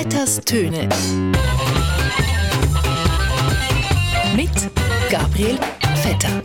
Vetters Töne. Mit Gabriel Vetter.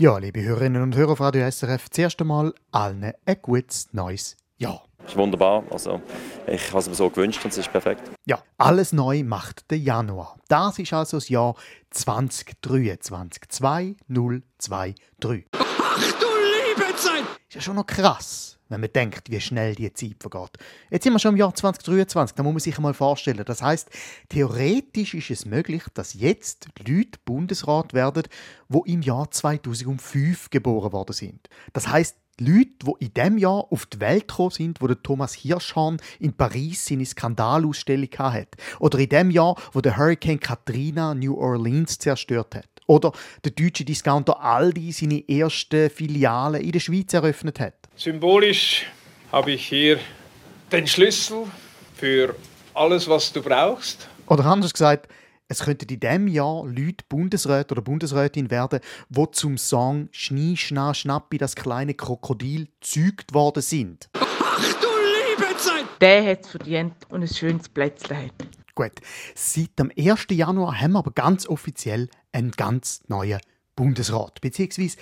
Ja, liebe Hörerinnen und Hörer von Radio SRF, zuerst einmal allen ein gutes neues Jahr. Das ist wunderbar. Also, ich habe es mir so gewünscht und es ist perfekt. Ja, alles neu macht der Januar. Das ist also das Jahr 2023. 2023. Ach du liebe Zeit! Ist ja schon noch krass, wenn man denkt, wie schnell die Zeit vergeht. Jetzt sind wir schon im Jahr 2023, da muss man sich einmal vorstellen. Das heißt, theoretisch ist es möglich, dass jetzt Leute Bundesrat werden, wo im Jahr 2005 geboren worden sind. Das heißt, Leute, die in dem Jahr auf die Welt gekommen sind, wo der Thomas Hirschhorn in Paris seine Skandalausstellung hatte. Oder in dem Jahr, wo der Hurricane Katrina New Orleans zerstört hat. Oder der deutsche Discounter Aldi seine erste Filiale in der Schweiz eröffnet hat. Symbolisch habe ich hier den Schlüssel für alles, was du brauchst. Oder anders gesagt, es könnten in diesem Jahr Leute Bundesräte oder Bundesrätin werden, die zum Song Schnie, Schna, Schnappi, das kleine Krokodil zeugt worden sind. Ach du liebe Zeit! Der hat es verdient und ein schönes Plätzchen hat. Gut, seit dem 1. Januar haben wir aber ganz offiziell einen ganz neuen Bundesrat, beziehungsweise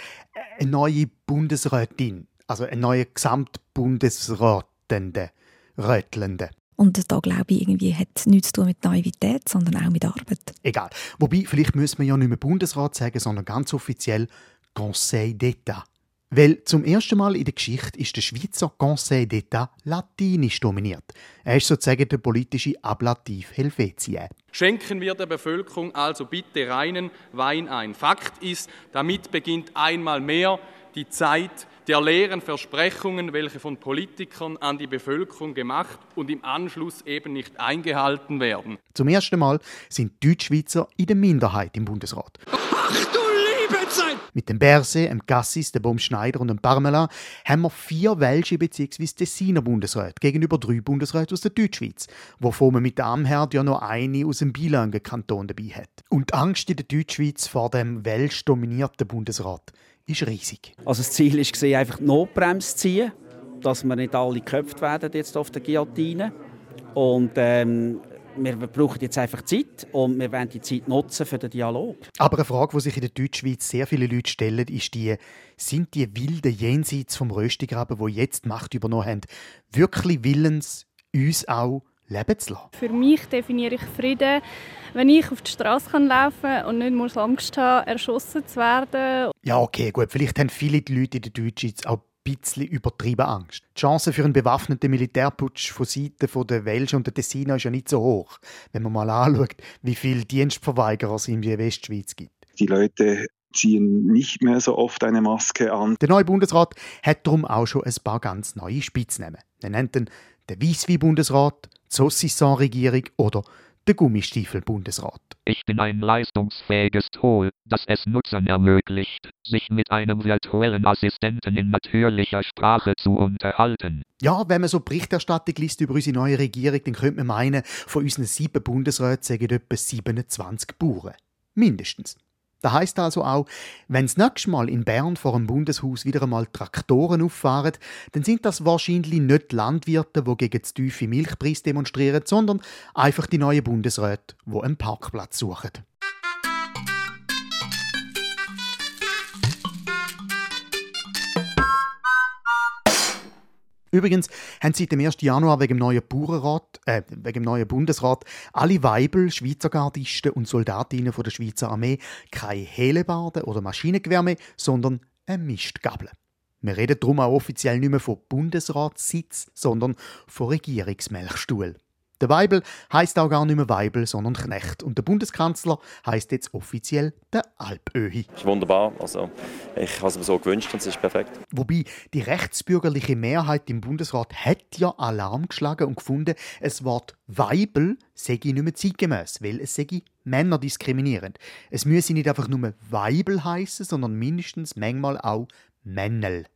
eine neue Bundesrätin, also eine neue Gesamtbundesratende, Rätlende. Und da glaube ich, irgendwie hat es nichts zu tun mit Naivität, sondern auch mit Arbeit. Egal. Wobei, vielleicht müssen wir ja nicht mehr Bundesrat sagen, sondern ganz offiziell Conseil d'État. Weil zum ersten Mal in der Geschichte ist der Schweizer Conseil d'État latinisch dominiert. Er ist sozusagen der politische Ablativ Helvetia. Schenken wir der Bevölkerung also bitte reinen Wein ein. Fakt ist, damit beginnt einmal mehr die Zeit der leeren Versprechungen, welche von Politikern an die Bevölkerung gemacht und im Anschluss eben nicht eingehalten werden. Zum ersten Mal sind Deutschschweizer in der Minderheit im Bundesrat. Ach du liebe Zeit! Mit dem Berse, dem Gassis, dem Baum Schneider und dem Parmelin haben wir vier Welsche bzw. Tessiner Bundesräte gegenüber drei Bundesräten aus der Deutschschweiz, wovon man mit Amherd ja noch eine aus dem Bilangen Kanton dabei hat. Und die Angst in der Deutschschweiz vor dem welsch dominierten Bundesrat ist riesig. Also das Ziel ist gesehen, einfach die Notbremse zu ziehen, dass wir nicht alle geköpft werden jetzt auf der Guillotine. Und ähm, wir brauchen jetzt einfach Zeit und wir werden die Zeit nutzen für den Dialog. Aber eine Frage, die sich in der Deutschschweiz sehr viele Leute stellen, ist die, sind die wilden Jenseits vom Röstigraben, die jetzt die Macht übernommen haben, wirklich willens, uns auch leben zu lassen? Für mich definiere ich Frieden, wenn ich auf die Straße kann laufen und nicht muss Angst haben, erschossen zu werden. Ja, okay, gut. Vielleicht haben viele die Leute in der Deutschschweiz auch ein bisschen übertrieben Angst. Die Chance für einen bewaffneten Militärputsch von Seiten der Welschen und der Tessiner ist ja nicht so hoch, wenn man mal anschaut, wie viele Dienstverweigerer es in der Westschweiz gibt. Die Leute ziehen nicht mehr so oft eine Maske an. Der neue Bundesrat hat darum auch schon ein paar ganz neue Spitznamen. Er nennt ihn den Weisswein-Bundesrat, Saucisson-Regierung oder der Gummistiefel-Bundesrat. Ich bin ein leistungsfähiges Tool, das es Nutzern ermöglicht, sich mit einem virtuellen Assistenten in natürlicher Sprache zu unterhalten. Ja, wenn man so Berichterstattung liest über unsere neue Regierung, dann könnte man meinen, von unseren sieben Bundesräten sagen etwa 27 Bauern. Mindestens. Das heisst also auch, wenn das nächste Mal in Bern vor dem Bundeshaus wieder einmal Traktoren auffahren, dann sind das wahrscheinlich nicht Landwirte, die gegen den tiefen Milchpreis demonstrieren, sondern einfach die neuen Bundesräte, die einen Parkplatz suchen. Übrigens haben seit dem 1. Januar wegen dem neuen Bauernrat, äh, wegen dem neuen Bundesrat alle Weibel, Schweizer Gardisten und Soldatinnen von der Schweizer Armee keine Hellebarden oder Maschinengewehr mehr, sondern eine Mistgabel. Wir reden darum auch offiziell nicht mehr von Bundesratssitz, sondern von Regierungsmelchstuhl. Der Weibel heißt auch gar nicht mehr Weibel, sondern Knecht. Und der Bundeskanzler heißt jetzt offiziell der Alpöhi. Ist wunderbar. Also, ich habe es mir so gewünscht und es ist perfekt. Wobei die rechtsbürgerliche Mehrheit im Bundesrat hat ja Alarm geschlagen und gefunden, es Wort Weibel sei nicht mehr zeitgemäß, weil es sei Männer diskriminierend. Es müsse nicht einfach nur Weibel heißen, sondern mindestens manchmal auch Männel.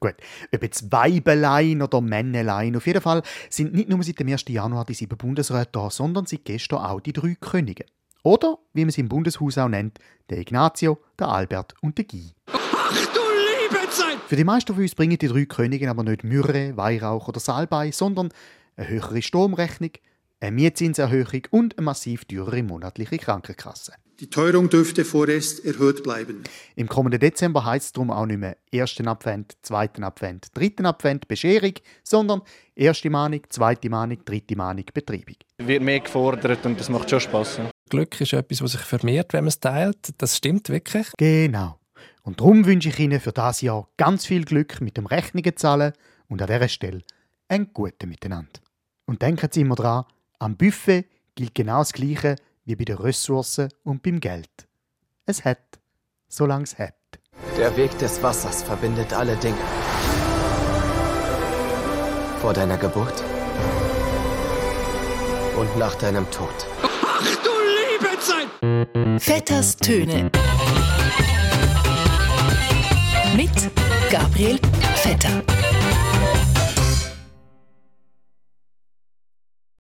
Gut, ob jetzt Weibelein oder Männelein, auf jeden Fall sind nicht nur seit dem 1. Januar die sieben Bundesräte da, sondern seit gestern auch die drei Könige. Oder, wie man sie im Bundeshaus auch nennt, der Ignazio, der Albert und der Guy. Ach du liebe Zeit! Für die meisten von uns bringen die drei Könige aber nicht Myrrhe, Weihrauch oder Salbei, sondern eine höhere Stromrechnung, eine Mietzinserhöhung und eine massiv teurere monatliche Krankenkasse. Die Teuerung dürfte vorerst erhöht bleiben. Im kommenden Dezember heisst es darum auch nicht mehr ersten Advent, zweiten Advent, dritten Advent, Bescherung, sondern erste Mahnung, zweite Mahnung, dritte Mahnung, Betreibung. Wird mehr gefordert und das macht schon Spass. Glück ist etwas, was sich vermehrt, wenn man es teilt. Das stimmt wirklich. Genau. Und darum wünsche ich Ihnen für das Jahr ganz viel Glück mit dem Rechnungen zahlen und an dieser Stelle ein Gute miteinander. Und denken Sie immer dran, am Buffet gilt genau das Gleiche wie bei den Ressourcen und beim Geld. Es hat, solange es hat. Der Weg des Wassers verbindet alle Dinge. Vor deiner Geburt und nach deinem Tod. Ach du liebe Zeit! Vetters Töne. Mit Gabriel Vetter.